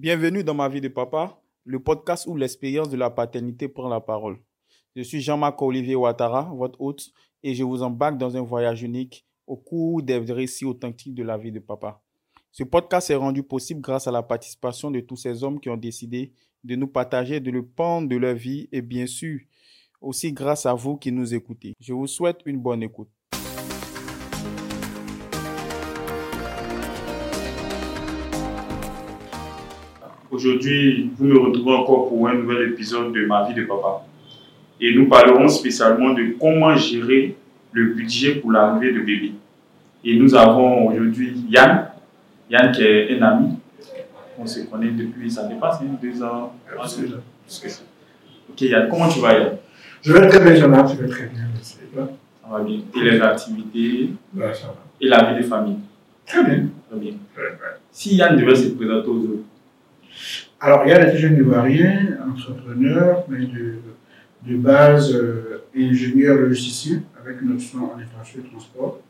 Bienvenue dans ma vie de papa, le podcast où l'expérience de la paternité prend la parole. Je suis Jean-Marc Olivier Ouattara, votre hôte, et je vous embarque dans un voyage unique au cours des récits authentiques de la vie de papa. Ce podcast est rendu possible grâce à la participation de tous ces hommes qui ont décidé de nous partager de le pan de leur vie et bien sûr aussi grâce à vous qui nous écoutez. Je vous souhaite une bonne écoute. Aujourd'hui, vous me retrouvez encore pour un nouvel épisode de Ma vie de papa. Et nous parlerons spécialement de comment gérer le budget pour l'arrivée de bébé. Et nous avons aujourd'hui Yann, Yann qui est un ami. On se connaît depuis, ça dépasse hein, deux ans. Ok Yann, comment tu vas Yann? Je vais très bien, Jean-Marc, je vais très bien. Ça va bien. Et les activités? Ouais, ça va. et la vie de famille? Très bien. Très bien. Ouais, ouais. Si Yann devait se présenter aux autres, Alors, Yann est un jeune Ivoirien, entrepreneur, mais de, base euh, ingénieur logiciel avec une option en infrastructure et transport.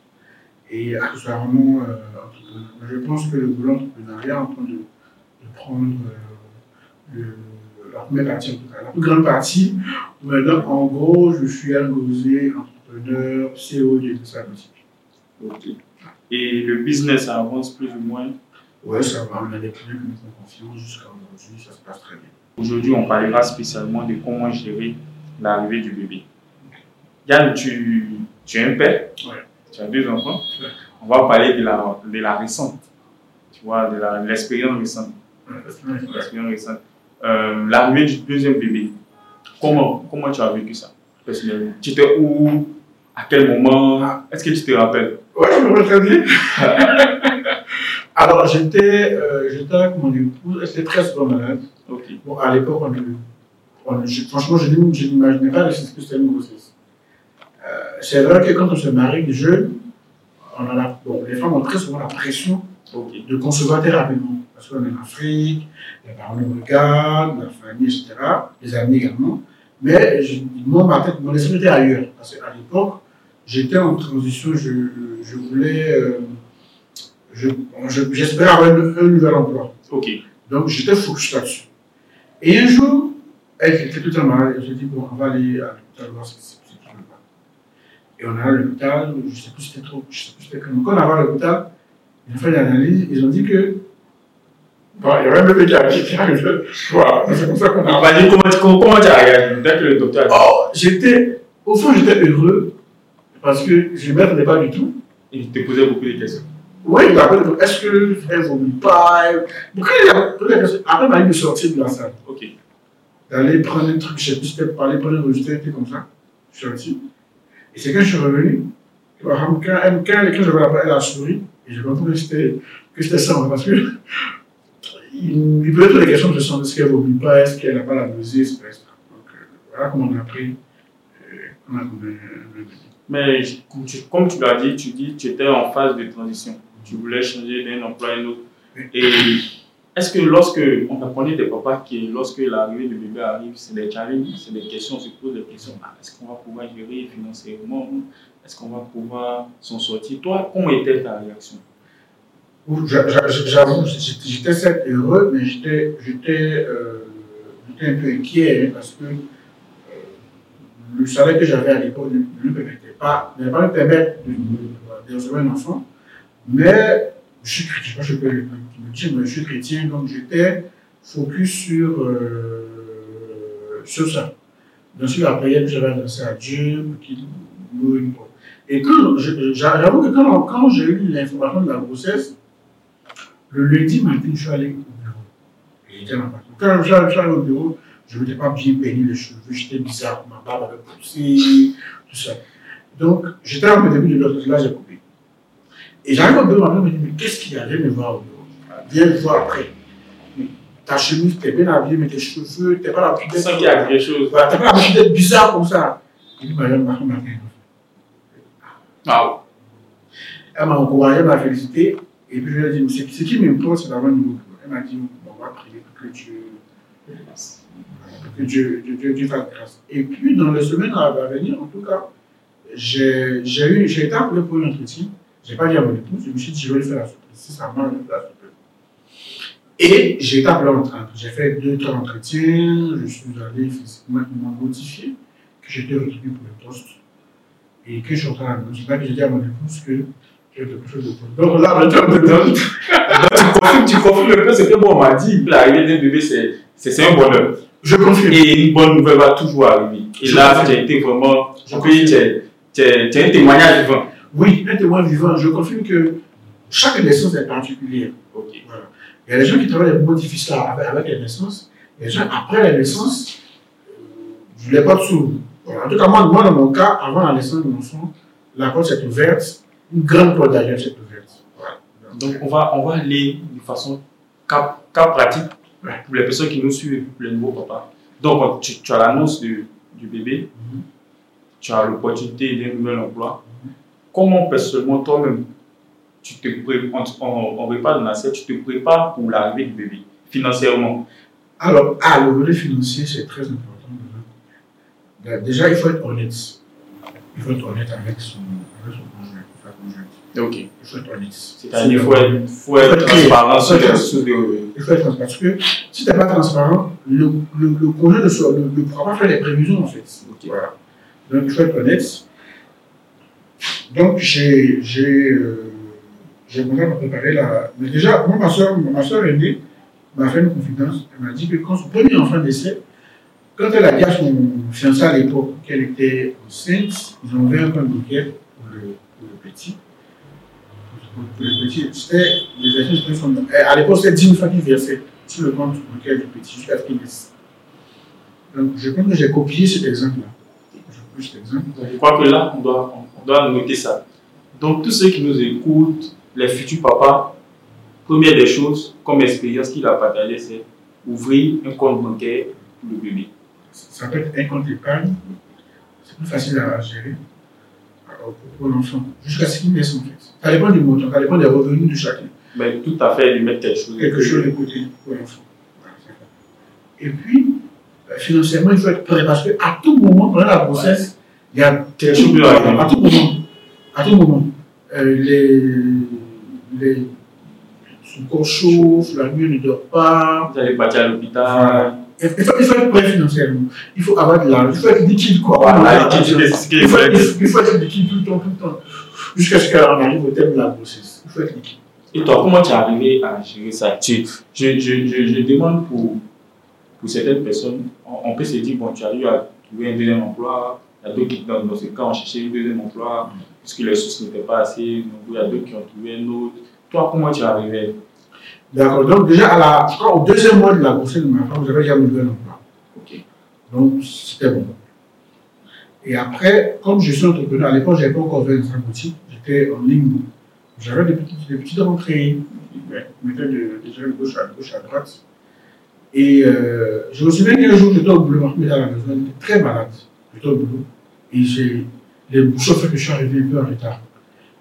Et accessoirement euh, entrepreneur. Je pense que le boulot entrepreneuriat est en train de, prendre euh, la partie, la plus grande partie. Maintenant, en gros, je suis un gosé, entrepreneur, CEO de sa boutique. ok. Et le business avance plus ou moins. Ouais, ça va, on a des clients qui nous font confiance jusqu'à aujourd'hui, ça se passe très bien. Aujourd'hui, on parlera spécialement de comment gérer l'arrivée du bébé. Yann, tu, tu es un père, Ouais. tu as deux enfants? Ouais. On va parler de la, de la récente, tu vois, de l'expérience récente. L'expérience récente. Euh, l'arrivée du deuxième bébé. Comment, comment tu as vécu ça personnellement? Tu étais où? À quel moment? Est-ce que tu te rappelles? Ouais, je me rappelle très bien. Alors, j'étais euh, j'étais avec mon épouse, elle était très souvent malade. Ok. Bon, à l'époque, on, on- je- franchement, je, n'im- je n'imaginais pas que c'était une grossesse. Euh, c'est vrai que quand on se marie jeune, on a bon, les femmes ont très souvent la pression de concevoir très rapidement. Parce qu'on est en Afrique, les parents nous regardent, la famille, etc., les amis également. Mais je- moi, ma tête, mon esprit était ailleurs. Parce qu'à l'époque, j'étais en transition, je, je voulais. euh, je- je- J'espérais avoir un, nouvel emploi. Ok. Donc, j'étais focus là-dessus. Et un jour, elle était tout malade. J'ai dit, bon, on va aller à l'hôpital voir ce qui ce qui ne va pas. Et on est à l'hôpital, je ne sais plus si c'était trop, je sais plus si c'était comment. Quand on arrivé à l'hôpital, ils ont fait l'analyse, ils ont dit que. Bon, il y avait un bébé qui arrivait. qui. Voilà, c'est comme ça qu'on a. On va dire comment, tu- comment, tu as réagi? Dès que le docteur a Oh, j'étais. Au fond, j'étais heureux parce que je ne m'attendais pas du tout. Il te posait beaucoup de questions. Oui, il m'a dit, est-ce qu'elle ne vomit pas? Pourquoi il a la Après, il m'a dit de sortir de la salle. Ok. d'aller prendre un truc, je sais plus, c'était pour aller prendre un registre, comme ça. Je suis sorti. Et c'est quand je suis revenu, quand, quand, quand, quand je vais là-bas, elle a souri, et j'ai compris que c'était, ça, parce que il il posait toutes les questions de son est-ce qu'elle ne vomit pas, est-ce qu'elle n'a pas la nausée, etc. Donc euh, voilà comment on a appris euh, qu'on a un bébé. Mais comme tu, comme tu l'as dit, tu dis tu étais en phase de transition. Tu voulais changer d'un emploi à un autre. Et est-ce que lorsque on connaît des papas qui, lorsque l'arrivée du bébé arrive, c'est des challenges, c'est des questions, on se pose des questions. Ah, est-ce qu'on va pouvoir gérer financièrement Est-ce qu'on va pouvoir s'en sortir Toi, comment était ta réaction J'avoue, j'étais certes heureux, mais j'étais euh, un peu inquiet hein, parce que euh, le salaire que j'avais à l'époque ne me permettait pas me permettre de, de, de recevoir un enfant. Mais je suis chrétien, je suis chrétien, donc j'étais focus sur, euh, sur ça. Bien sûr, la prière que j'avais adressée à Dieu, qu'il nous une Et quand, j'avoue que quand, j'ai eu l'information de la grossesse, le lundi matin, je suis allé au bureau. Et. Quand je suis allé au bureau, je ne m'étais pas bien peigné les cheveux, j'étais bizarre, ma barbe avait poussé, tout ça. Donc, j'étais mon début de l'autre, là, j'ai. Et j'arrive au bureau, ma mère me dit, mais qu'est-ce qu'il y a Viens me voir au bureau. Viens me voir après. Ta chemise, t'es bien habillée, mais tes cheveux, t'es pas la plus Tu sens qu'il y a quelque chose. T'as pas l'habitude d'être bizarre comme ça. Il dit, ma femme m'a fait. Ah, Elle m'a encouragé, elle m'a félicité. Et puis je lui ai dit, mais ce ce qui m'importe, c'est un nouveau. Elle m'a dit, bon, on va prier pour que Dieu, que Dieu, Dieu, fasse grâce. Et puis, dans les semaines à venir, en tout cas, j'ai j'ai eu, j'ai été appelé pour un entretien. Je n'ai pas dit à mon épouse, je me suis dit, je vais lui faire la surprise. Si ça marche, je vais faire la surprise. Et j'ai été appelé en train. J'ai fait deux, trois entretiens. Je suis allé physiquement notifié que j'étais retenu pour le poste. Et que je suis en train de. C'est là que j'ai dit à mon épouse que j'ai quelque chose de poste. Donc là, le temps de Donc, tu confirmes, tu confirmes le peu ce que moi on m'a dit. L'arrivée d'un bébé, c'est, c'est, c'est un bonheur. Je confirme. Et une bonne nouvelle va toujours arriver. Et Je là, tu as été vraiment. Je tu es un témoignage vivant. Oui, un témoin vivant. Je confirme que chaque naissance est particulière. Ok. Voilà. Il y a des gens qui travaillent des moments difficiles avec, avec la naissance. Il y a des gens, après la naissance, je ne l'ai pas dessous. Voilà. En tout cas, moi, moi, dans mon cas, avant la naissance de mon enfant, la porte s'est ouverte. Une grande porte derrière s'est ouverte. Voilà. Donc, on va, on va aller de façon cas, cas pratique Ouais. pour les personnes qui nous suivent, pour les nouveaux papas. Donc, tu, tu as l'annonce du, du bébé, Mhm. tu as l'opportunité d'un nouvel emploi. Comment personnellement, toi-même, tu te prépares, on, on, on repas de Nasser, tu te prépares pour l'arrivée du bébé, financièrement? Alors, ah, le volet financier, c'est très important. déjà. Il faut être honnête. Il faut être honnête avec son, avec son conjoint, sa conjointe. Ok. Il faut être honnête. C'est-à-dire qu'il faut être, transparent sur Il faut être transparent. Parce que si tu n'es pas transparent, le, le, le conjoint ne, soit- ne, ne pourra pas faire les prévisions, en fait. Voilà. Donc, il faut être honnête. Donc, j'ai euh, à me préparer la. Mais déjà, moi, ma soeur, ma soeur aînée m'a fait une confidence. Elle m'a dit que quand son premier enfant décède, quand elle a dit à son fiancé à l'époque qu'elle était enceinte, ils ont ouvert un compte bancaire pour le, petit. Pour le petit, c'était les versions À l'époque, c'était 10 000 francs qu'ils versaient sur le compte bancaire du petit jusqu'à ce qu'il naisse. Donc, je pense que j'ai copié cet exemple-là. Je crois que là, on doit, doit noter ça. Donc, tous ceux qui nous écoutent, les futurs papas, première des choses, comme expérience qu'il a partagé, c'est ouvrir un compte bancaire pour le bébé. Ça peut être un compte d'épargne. C'est plus facile à gérer alors, pour, l'enfant. Jusqu'à ce qu'il naisse, en fait. Ça dépend du montant, ça dépend des revenus de chacun. Mais tout à fait, lui mettre quelque chose. Quelque chose de côté pour l'enfant. Et puis, euh, financièrement, il faut être prêt parce qu'à tout moment, pendant la grossesse, il y a Quelque chose arriver. À tout moment. À tout moment. Euh, les, les, son corps chauffe, la nuit ne dort pas. Vous allez partir à l'hôpital. Il faut, il faut être prêt financièrement. Il faut avoir de l'argent. Il faut être liquide, quoi. Voilà, il, faut, il, faut, il faut être liquide tout le temps, tout le temps. Jusqu'à ce qu'on arrive au terme de la grossesse. Il faut être liquide. Et toi, comment tu es arrivé à gérer ça? Tu, je, je, je, je demande pour, pour certaines personnes, on, on peut se dire, bon, tu arrives à trouver un deuxième emploi, il y a d'autres qui, dans, dans ce cas, ont cherché un deuxième emploi, parce que les sources n'étaient pas assez nombreux, il y a d'autres qui ont trouvé un autre. Toi, comment tu es arrivé? D'accord. Donc, déjà, à la, je crois, au deuxième mois de la grossesse de ma femme, j'avais déjà mon nouvel emploi. Ok. Donc, c'était bon. Et après, comme je suis entrepreneur, à l'époque, je n'avais pas encore 25 boutiques, j'étais en ligne. J'avais des petites, des petites rentrées, je mettais de, déjà de gauche à gauche, à droite. Et euh, je me souviens qu'un jour, j'étais au boulot, ma femme était à la maison, elle était très malade. J'étais au boulot. Et j'ai, les bouchons fait que je suis arrivé un peu en retard.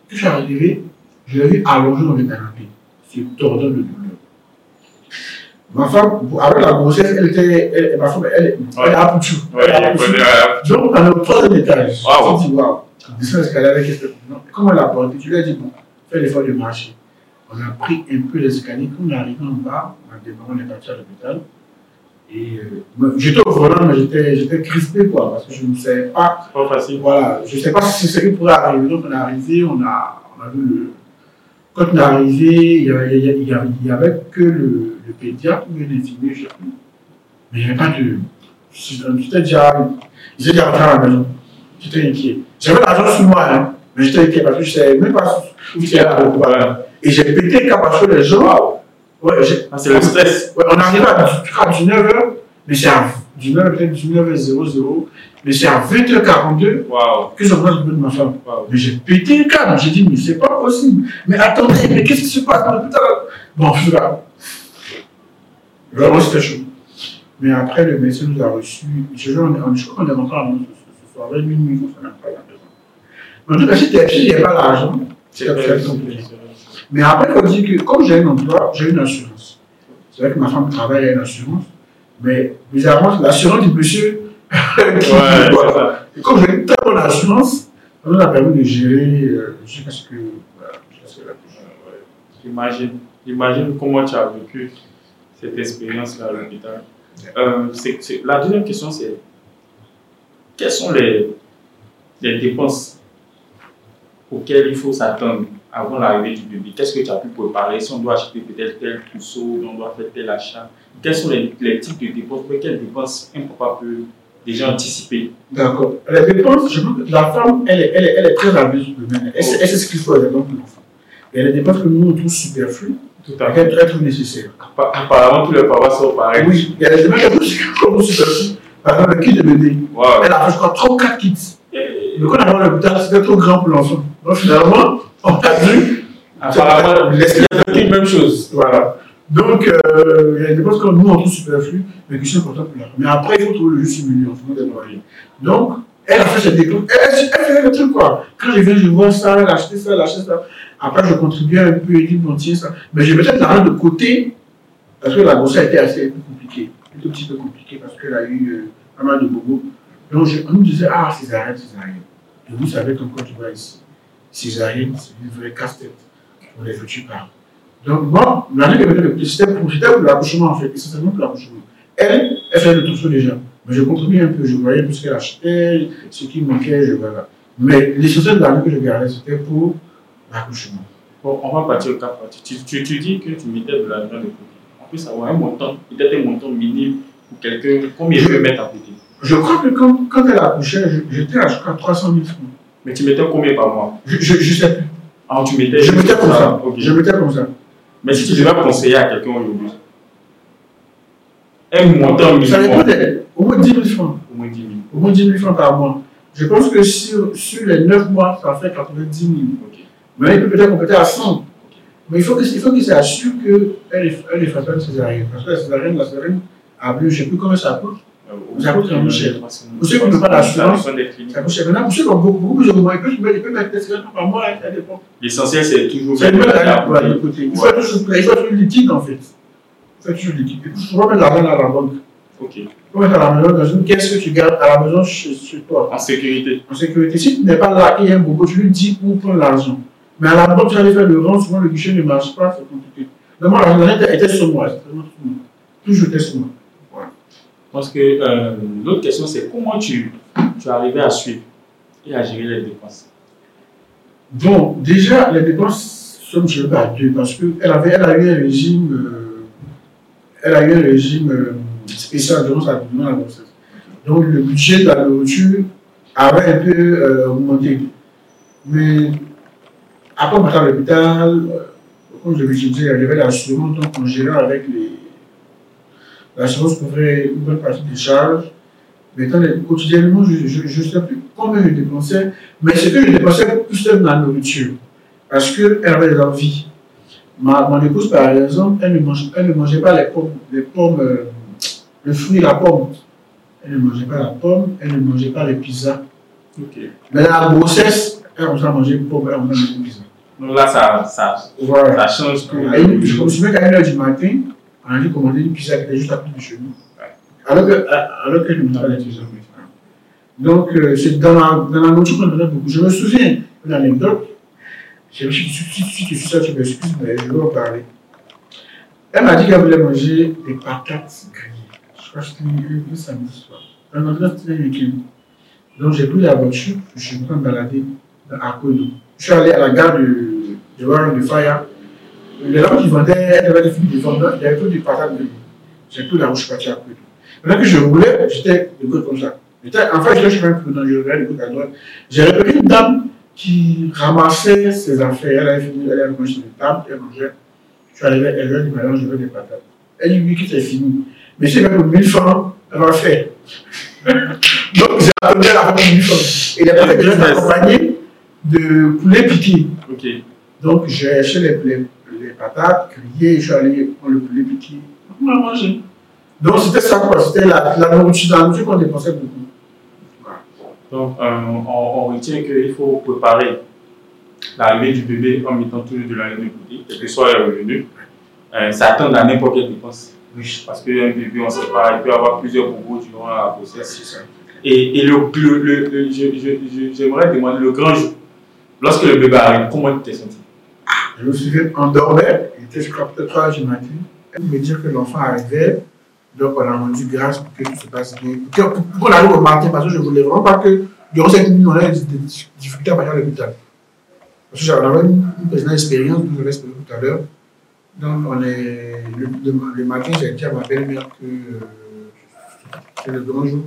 Quand je suis arrivé, je l'ai vu allongé dans le canapé, se tordant de douleur. Ma femme, avec la grossesse, elle était, elle- ma femme, elle, elle a poutu. Donc, on est au troisième étage. Waouh. Je dis, waouh, tu descends l'escalier avec non. Comment elle a porté? Tu lui as dit, bon, fais l'effort de marcher. On a pris un peu les escaliers. Quand on est arrivé en bas, on a démarré, on est parti à l'hôpital. Et euh, j'étais au volant, mais j'étais crispé, quoi, parce que je ne savais pas C'est pas facile. voilà, je ne sais pas si c'est ce qui pourrait arriver. Donc, on est arrivé, on a, on a vu le. Quand on est arrivé, il n'y avait, il y avait- il y que le, le pédiatre ou un infirmier, je ne sais plus. Mais il n'y avait pas de. J'étais déjà. J'étais déjà rentré à la maison. J'étais inquiet. J'avais l'argent sur moi, hein, mais j'étais inquiet parce que je ne savais même pas où c'était là. Voilà. Et j'ai pété le cap parce que les gens. Ouais, Ah, c'est le stress. Ouais, on arrive à, à 19h, mais c'est à 19h, peut-être 19h00, mais c'est à 20h42 Waouh. que j'envoie le bout de ma femme. Mais j'ai pété le câble, j'ai dit, mais c'est pas possible. Mais attendez, mais qu'est-ce qui se passe dans l'hôpital? Bon, je suis là. Vraiment, c'était chaud. Mais après, le médecin nous a reçus. Je, je, on, je crois qu'on est rentré à la ce, ce soir, minuit, on s'en a pas à la maison. Mais en tout cas, si si j'avais pas l'argent, C'est ça vrai. fait compliqué. Mais après, il faut dire que comme j'ai un emploi, j'ai une assurance. C'est vrai que ma femme travaille à une assurance, mais bizarrement, l'assurance du monsieur. qui- Ouais, voilà. c'est ça. Et comme j'ai une très bonne assurance, ça nous a permis de gérer euh, jusqu'à ce que. Voilà, que la comment tu as vécu cette expérience-là à l'hôpital. Euh, la deuxième question, c'est quelles sont les, les dépenses auxquelles il faut s'attendre? Avant l'arrivée du bébé Qu'est-ce que tu as pu préparer? Si on doit acheter peut-être tel trousseau, on doit faire tel achat, quels sont les, les types de dépenses? Mais quelles dépenses un papa peut déjà anticiper? D'accord. Les dépenses, je pense que la femme, elle est, elle est, elle est très sur le domaine. Elle sait elle ce qu'il faut pour l'enfant. Et les dépenses que nous, on trouve superflues, Tout à qu'elles qu'elles trouvent nécessaires. Appa- Apparemment, tous les papas sont pareils. Oui, il y a des dépenses que nous superflues. Par exemple, le kit de bébé. Wow. Elle a fait, je crois, 3 ou 4 kits. Et- Le quand on arrive à l'hôpital, c'était trop grand pour l'enfant. Donc finalement, on a dû. Apparemment, c'est une même chose. Voilà. Donc, euh, il y a des dépenses que nous, on trouve superflues, mais qui sont importantes pour la. Mais après, il faut trouver le juste milieu en fonction des. Donc, elle a fait cette dépense. Elle, elle, fait le truc, quoi. Quand je viens, je vois ça, elle a acheté ça, elle a acheté ça. Après, je contribue un peu, je dis, bon, tiens, ça. Mais je vais peut-être l'argent de côté, parce que la grossesse a été assez compliquée. Un tout petit peu compliquée, parce qu'elle a eu euh, pas mal de bobos. Donc, je- on nous disait, ah, césarienne, césarienne. Et vous savez, comme tu vois ici, césarienne, c'est une vraie casse-tête pour les futurs parents. Donc, moi, l'année que j'avais c'était pour, l'accouchement, en fait, essentiellement pour l'accouchement. Elle, elle faisait le trousseau déjà. Mais je contribuais un peu, je voyais tout ce qu'elle achetait, ce qui manquait, je voilà. Mais l'essentiel de l'année que je gardais, c'était pour l'accouchement. Bon, on va partir au cas pratique. Tu, tu, tu dis que tu mettais de l'argent de côté. On peut savoir un montant, peut-être un montant minime pour quelqu'un, combien il peut mettre à côté? Je crois que quand, quand elle accouchait, je- j'étais à je crois, 300 000 francs. Mais tu mettais combien par mois? Je, je, je sais plus. Ah, tu mettais Je mettais comme ça. Ok. Je mettais comme ça. Mais si tu devais conseiller à quelqu'un aujourd'hui, un montant Ça dépend minimum, des- au moins 10 000 francs. au moins 10 000. Au moins 10 000 francs par mois. Je pense que sur, sur les 9 mois, ça fait 90 000. Ok. Mais il peut peut-être compléter à 100. Mais il faut qu'il s'assure qu'elle est, elle est faite césarienne. Parce que la césarienne, la césarienne, à plus, je ne sais plus combien ça coûte. Ça pas Ça cliniques. Ça coûte cher. Maintenant, pour ceux qui ont beaucoup, moyens, il peut, il peut mettre des césariennes par mois, hein, ça dépend. L'essentiel, c'est toujours C'est de de côté. Il faut être toujours, il faut être liquide en fait. Il faut être toujours liquide. Il faut toujours mettre l'argent dans la banque. Ok. Il faut mettre à la maison dans une caisse que tu gardes à la maison chez, chez toi. En sécurité. en sécurité. Si tu n'es pas là, qu'il y a un bobo, tu lui dis où prendre l'argent. Mais à la banque, tu vas aller faire le rang, souvent le guichet ne marche pas, c'est compliqué. Donc moi, l'argent était moi, sur moi. Toujours était sur moi. Parce que euh, l'autre question, c'est comment tu, tu arrivé à suivre et à gérer les dépenses? Bon, déjà, les dépenses sont je à deux, parce qu'elle avait, elle a eu un régime, euh, elle a eu un régime euh, spécial grossesse. Donc le budget de la nourriture avait un peu euh, augmenté. Mais après, partait à l'hôpital, euh, comme je l'ai dit, il y avait l'assurance, donc on avec les. L'assurance couvrait une bonne partie des charges. Les- quotidiennement, je ne sais plus combien je dépensais, mais c'est que je dépensais plus dans la nourriture. Parce qu'elle avait des envies. Ma, mon épouse, par exemple, elle ne, mange, elle ne mangeait pas les pommes, les pommes, euh, le fruit, la pomme. Elle ne mangeait pas la pomme, elle ne mangeait pas les pizzas. Ok. Mais la grossesse, elle a à manger une pomme, elle a manger une pizza. Donc là, ça, ça, Voilà. ça change. Et je me souviens qu'à 1h du matin, on dû commander une pizza qui était juste à côté de chez nous. Alors que, alors mangeait pas les pizzas. Donc, euh, c'est dans la, dans la nourriture qu'on faisait beaucoup. Je me souviens d'une anecdote. Je, si, si, si, tu suis ça, tu m'excuses, mais je vais en parler. Elle m'a dit qu'elle voulait manger des patates grillées. Je crois que c'était un samedi soir. Un endroit, un week-end. Donc, j'ai pris la voiture, je suis en train de balader à Kodo. Je suis allé à la gare de, de Warren de Fire. Les gens qui vendaient, elles avaient fini de vendre, il y avait plus de patates grillées. J'ai pris la route, je suis parti à Kodo. Maintenant que je roulais, j'étais de côté comme ça. J'étais- En fait, je suis un peu dans je de côté à droite. J'ai repéré une dame qui ramassait ses affaires. Elle avait fini, elle avait mangé sur une table, elle mangeait. Je suis arrivé, elle lui a dit, madame, je veux des patates. Elle dit, oui, que c'est fini? Mais c'est même pour 1000 francs, elle va faire. Donc, j'ai appelé la femme pour 1000 francs. Et les patates étaient accompagnées de poulet piqué. Donc, j'ai acheté les, les, les patates suis allé prendre le poulet piqué. On a mangé. Donc, c'était ça, quoi. C'était la, la nourriture, la nourriture qu'on dépensait beaucoup. Donc, euh, on, on retient qu'il faut préparer l'arrivée du bébé en mettant toujours de l'argent de côté, quel que soit le revenu. Euh, s'attendre à n'importe quelle dépense. Parce qu'un bébé, on ne sait pas, il peut avoir plusieurs bobos durant la grossesse. Et, et le, le, j'aimerais demander le grand jour. Lorsque le bébé arrive, comment tu t'es senti Je me souviens, on dormait, il était, crois, peut-être 3 heures du matin. Elle me dit que l'enfant arrivait, donc on a rendu grâce pour que tout se passe bien. Pour que- pour qu'on arrive au matin, parce que je voulais vraiment pas que durant cette nuit, on ait des difficultés à partir à l'hôpital. Parce que j'avais une, une expérience, dont je l'ai expliqué tout à l'heure. Donc, on est, le, matin, j'ai dit à ma belle-mère que euh, c'est le grand jour.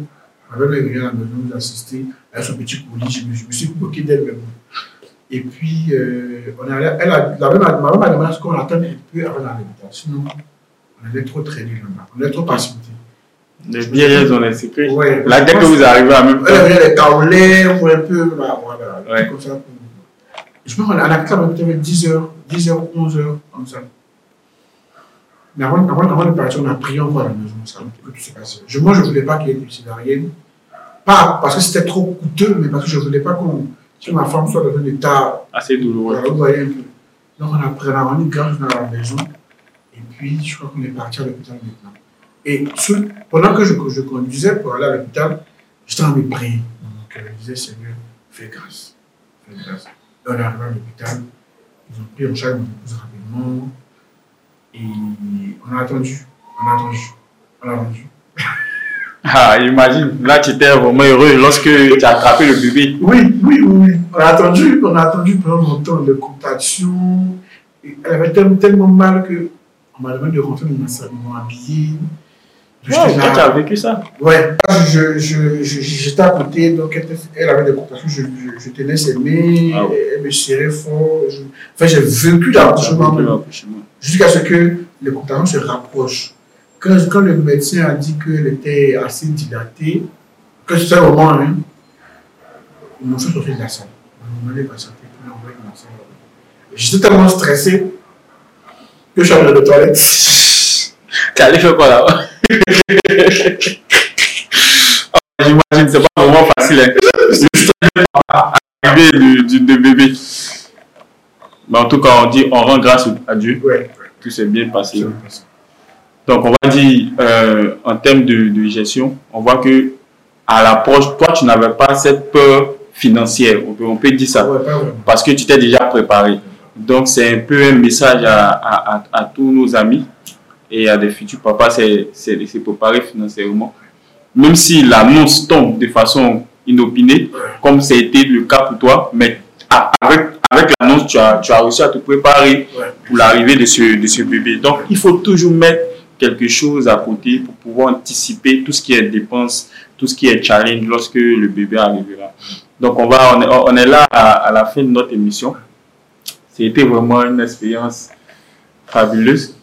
Ma belle-mère venue à la maison nous assister avec son petit colis. Je me, je me suis moqué d'elle-même. Et puis, euh, on est elle a, la même, ma maman m'a demandé ce qu'on attend un peu avant à l'hôpital. Sinon, on avait trop traîné là-bas. On avait trop patienté. Les vieilles ont un secret. Ouais. Là, dès que vous arrivez à même Elle temps, avait les taoulets ou un peu, bah, voilà, Ouais. comme ça. Je pense qu'on a la table peut-être 10h, 10h, 11h, comme ça. Mais avant, avant, avant de partir, on a prié encore à la maison, ça, que tout s'est passé. Je, moi, je ne voulais pas qu'il y ait une césarienne. Pas parce que c'était trop coûteux, mais parce que je ne voulais pas qu'on, que ma femme soit dans un état, assez douloureux. voilà, vous voyez un peu. Donc, on a pris, grâce dans la maison. Et puis, je crois qu'on est parti à l'hôpital maintenant. Et pendant que je, conduisais pour aller à l'hôpital, j'étais en train de prier. Donc, je disais, Seigneur, fais grâce. Fais grâce. Et on est arrivé à l'hôpital. Ils ont pris en charge mon épouse rapidement. Et on a attendu. On a attendu. On a attendu. Ah, imagine, là, tu étais vraiment heureux lorsque tu as attrapé le bébé. Oui, oui, oui, oui. On a attendu, on a attendu pendant longtemps de contractions. Et Elle avait tellement, tellement mal que on m'a demandé de rentrer dans ma salle, ils m'ont habillé. Wow, J'étais toi, là. tu as vécu ça. Ouais, je, je, je, j'étais à côté, donc elle, avait des contractions, je, je, je tenais ses mains, Ah ouais. elle me serrait fort. Je, enfin, j'ai vécu l'accouchement jusqu'à ce que les contractions se rapprochent. Quand, quand le médecin a dit qu'elle était assez dilatée, que c'était le moment, hein, sortir de la salle. Ils m'ont demandé de patienter, puis m'ont envoyé dans la salle. J'étais tellement stressé que je suis allé aux toilettes. Tu allais faire quoi là? Ah, J'imagine, c'est pas vraiment facile. Hein. Juste arriver du, du, de bébé. Mais en tout cas, on dit on rend grâce à Dieu. Ouais, Tout s'est bien passé. ouais. Donc, on va dire, euh, en termes de, de gestion, on voit que à l'approche, toi, tu n'avais pas cette peur financière. On peut, on peut dire ça. Ouais, parce que tu t'es déjà préparé. Donc, c'est un peu un message à, à, à, à tous nos amis et à des futurs papas, c'est de se préparer financièrement. Même si l'annonce tombe de façon inopinée, comme ça a été le cas pour toi, mais avec, avec l'annonce, tu as, tu as réussi à te préparer pour l'arrivée de ce, de ce bébé. Donc, il faut toujours mettre quelque chose à côté pour pouvoir anticiper tout ce qui est dépenses, tout ce qui est challenge lorsque le bébé arrivera. Donc, on, va, on, est, on est là à, la fin de notre émission. C'était vraiment une expérience fabuleuse.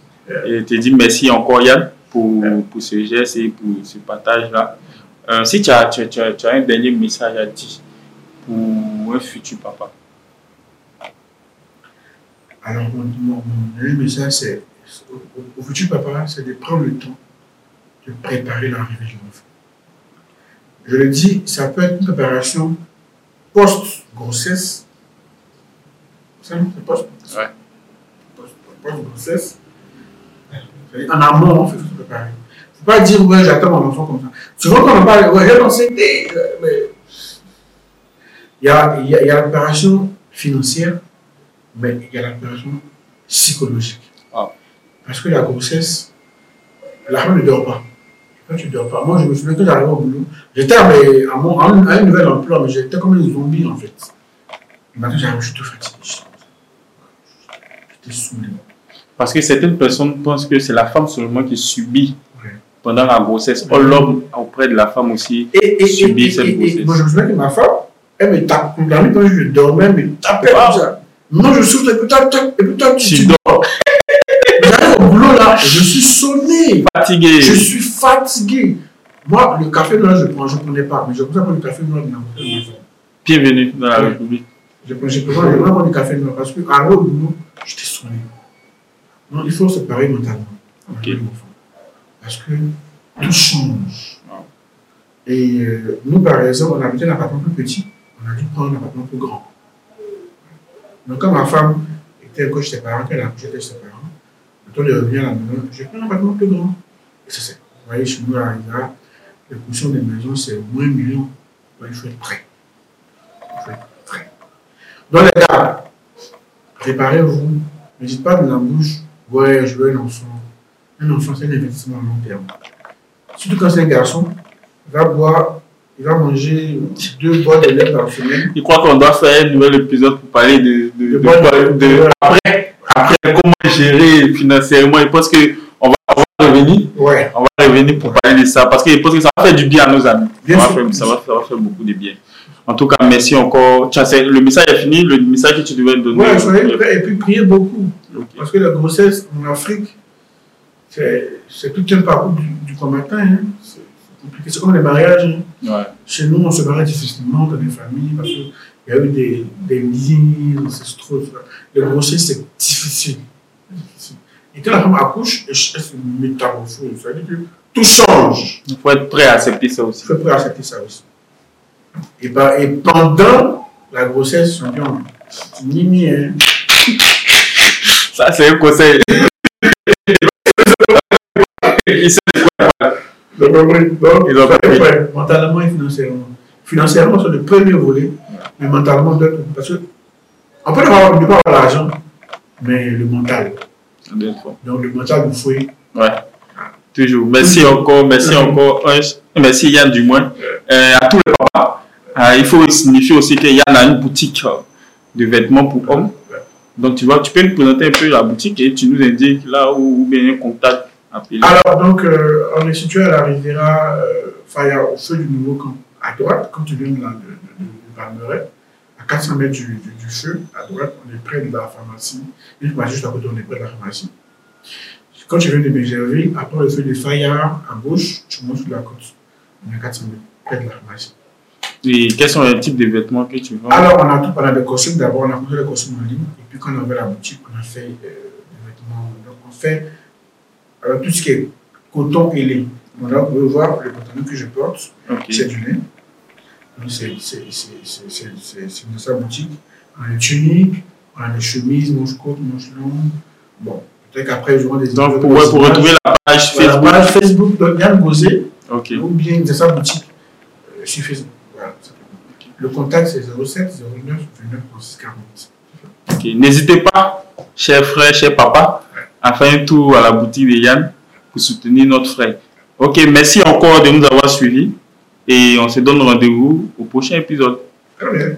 Et je te dis merci encore, Yann, pour, pour ce geste et pour ce partage-là. Euh, si tu as, tu, tu un dernier message à dire pour un futur papa. Alors, mon, mon, mon dernier message, c'est au, au- au futur papa, c'est de prendre le temps de préparer l'arrivée de l'enfant. Je le dis, ça peut être une préparation post-grossesse. Ça, non, c'est post Ouais. Post- Post-grossesse. En amont, on fait tout se préparer. Il ne faut pas dire, ouais, j'attends mon enfant comme ça. Souvent, quand on parle, ouais, j'ai lancé des. euh, mais il y a, il y a, il y a la préparation financière, mais il y a la préparation psychologique. Parce que la grossesse, la femme ne dort pas. Quand tu dors pas, moi je me souviens que j'arrivais au boulot, j'étais à, mon- à un, nouvel emploi, mais j'étais comme un zombie en fait. Le matin, j'arrive, je suis tout fatigué. J'étais saoulé. Parce que certaines personnes pensent que c'est la femme seulement qui subit Ouais. pendant la grossesse. Or, l'homme auprès de la femme aussi. Et, et, Subir et- cette et- et- grossesse. moi je me souviens que ma femme, elle me tape. La nuit, quand je dormais, elle me tapait Wow. comme ça. Moi je souffle, et puis toi, Tu tu dors. Là, je suis sonné. Fatigué. Je suis fatigué. Moi, le café noir, je ne je prenais pas. Mais je prendre le café noir femme. Bienvenue dans la. République. Je prends, je préfère je prendre du café noir parce que à l'autre boulot, j'étais sonné. Non, il faut se préparer mentalement. Parce que tout change. Wow. Et euh, nous, par exemple, on habitait un appartement plus petit. On a dû prendre un appartement plus grand. Donc, quand ma femme était chez ses parents, qu'elle a accouché ses parents, de revenir à la maison, j'ai pris un appartement plus grand. Et ça, c'est. Vous voyez, chez nous, à Riga, les cautions des maisons, c'est moins million. Donc, il faut être prêt. Il faut être prêt. Donc, les gars, préparez-vous. Ne dites pas de la bouche, ouais, je veux un enfant. un enfant, c'est un investissement à long terme. Surtout quand c'est un garçon, il va boire, il va manger deux boîtes de lait par semaine. Je crois qu'on doit faire un nouvel épisode pour parler de, de, De de- de- de- après, après comment gérer financièrement? Je pense que on va, on va revenir, Ouais, on va revenir pour parler de ça parce que je pense que ça va faire du bien à nos amis. Bien ça, va faire, ça, va, ça va faire beaucoup de bien. En tout cas, merci encore. Le message est fini, le message que tu devais donner. ouais, soyez prêts et puis priez beaucoup. Parce que la grossesse en Afrique, c'est c'est tout un parcours du, du combattant. hein. C'est c'est compliqué. C'est comme les mariages. Ouais. Chez nous, on se marie difficilement dans les familles parce qu'il y a eu des, des lignes ancestraux. Les grossesses, c'est difficile. Et quand la femme accouche, elle se métamorphose. Ça veut dire que tout change. Il faut être prêt à accepter ça aussi. Il faut prêt à accepter ça aussi. Et, par- et pendant la grossesse, on dit, on- c'est nini, hein. Ça, c'est un conseil. Il sait donc, Ils ont prêts, mentalement et financièrement. Financièrement, c'est le premier volet, mais mentalement, d'autres. Parce que, on peut avoir, ne pas avoir l'argent, mais le mental. Donc, le mental, vous fouillez. Ouais. Toujours. Merci encore, merci encore. Un- Merci Yann du moins. Euh, à tous les papas, euh, il faut signifier aussi que Yann a une boutique euh, de vêtements pour hommes. Donc tu vois, tu peux nous présenter un peu la boutique et tu nous indiques là où, où bien un contact. Alors, donc, euh, on est situé à la Riviera euh, Faya, au feu du nouveau camp, à droite, quand tu viens de, la, de, de, de Palmeret, à 400 mètres du, du, du feu, à droite, on est près de la pharmacie. Juste à côté, on est près de la pharmacie. Quand tu viens de Bégerville, après le feu de Faya, à gauche, tu montes sur la côte. On est à 400 mètres, près de la pharmacie. Et quels sont les types de vêtements que tu vends? Alors, on a tout, on a des costumes d'abord, on a construit les costumes en ligne, et puis quand on a ouvert la boutique, on a fait euh, des vêtements. Donc, on fait euh, tout ce qui est coton et lait. Donc là, vous pouvez voir le pantalon que je porte, c'est du lait. Donc, c'est dans sa boutique. On a des tuniques, on a des chemises, manches courtes, manches longues. Bon, peut-être qu'après, je vois des Donc pour, ouais, pour de retrouver la page Voilà, Facebook. page Facebook, donc Yann Gosé, Ok. ou bien de sa boutique euh, sur Facebook. Voilà. Le contact, c'est 07 09 29 36 40. Ok. N'hésitez pas, chers frères, chers papas, à faire un tour à la boutique de Yann pour soutenir notre frère. Ok, merci encore de nous avoir suivis et on se donne rendez-vous au prochain épisode. Très bien.